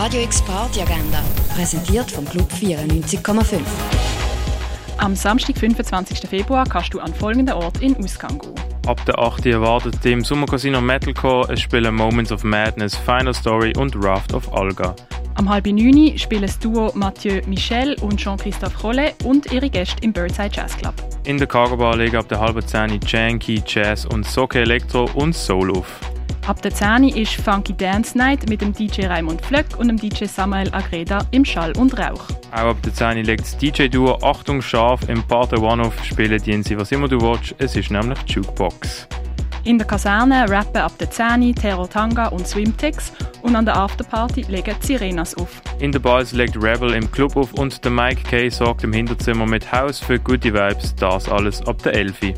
Radio X Party Agenda, präsentiert vom Club 94,5. Am Samstag, 25. Februar, kannst du an folgenden Ort in Ausgang gehen. Ab der 8. erwartet im Sommercasino Metalcore es spielen Moments of Madness, Final Story und Raft of Alga. Am halb neun spielen das Duo Mathieu Michel und Jean-Christophe Rollet und ihre Gäste im Birdside Jazz Club. In der Cargo Bar legen ab der halben 10 Janky, Jazz und Soke Electro und Soul auf. Ab der 10 ist Funky Dance Night mit dem DJ Raimund Flöck und dem DJ Samuel Agreda im Schall und Rauch. Auch ab der 10 legt das DJ-Duo Achtung scharf im Part One auf, spielen sie was immer du willst, es ist nämlich Jukebox. In der Kaserne rappen ab der 10 Terror Tanga und Swimtex und an der Afterparty legen die Sirenas auf. In der Bars legt Rebel im Club auf und der Mike Kay sorgt im Hinterzimmer mit Haus für gute Vibes, das alles ab der 11.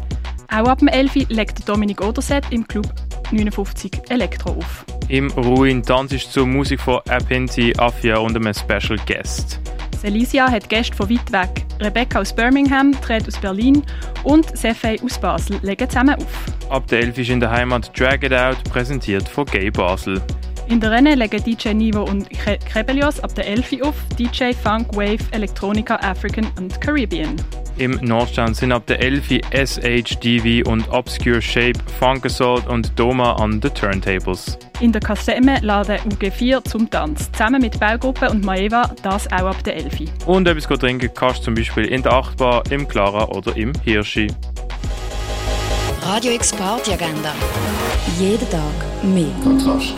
Auch ab dem 11 legt Dominik Oderset im Club 59 Elektro auf. Im Ruin tanzt ist zur Musik von Apinti, Afia und einem Special Guest. Celicia hat Gäste von weit weg. Rebecca aus Birmingham, Tred aus Berlin und Sefei aus Basel legen zusammen auf. Ab der 11 ist in der Heimat Drag It Out, präsentiert von Gay Basel. In der Rennen legen DJ Nivo und Krebelios ab der 11 auf, DJ Funk, Wave, Electronica, African und Caribbean. Im Nordstand sind ab der 11 SHDV und Obscure Shape, Funk Assault und Doma an the Turntables. In der Kasemme laden UG4 zum Tanz, zusammen mit Baugruppe und Maeva, das auch ab der 11. Und etwas trinken kannst du zum Beispiel in der Achtbar, im Clara oder im Hirschi. Radio X Party Agenda. Jeden Tag mehr. Kontrast.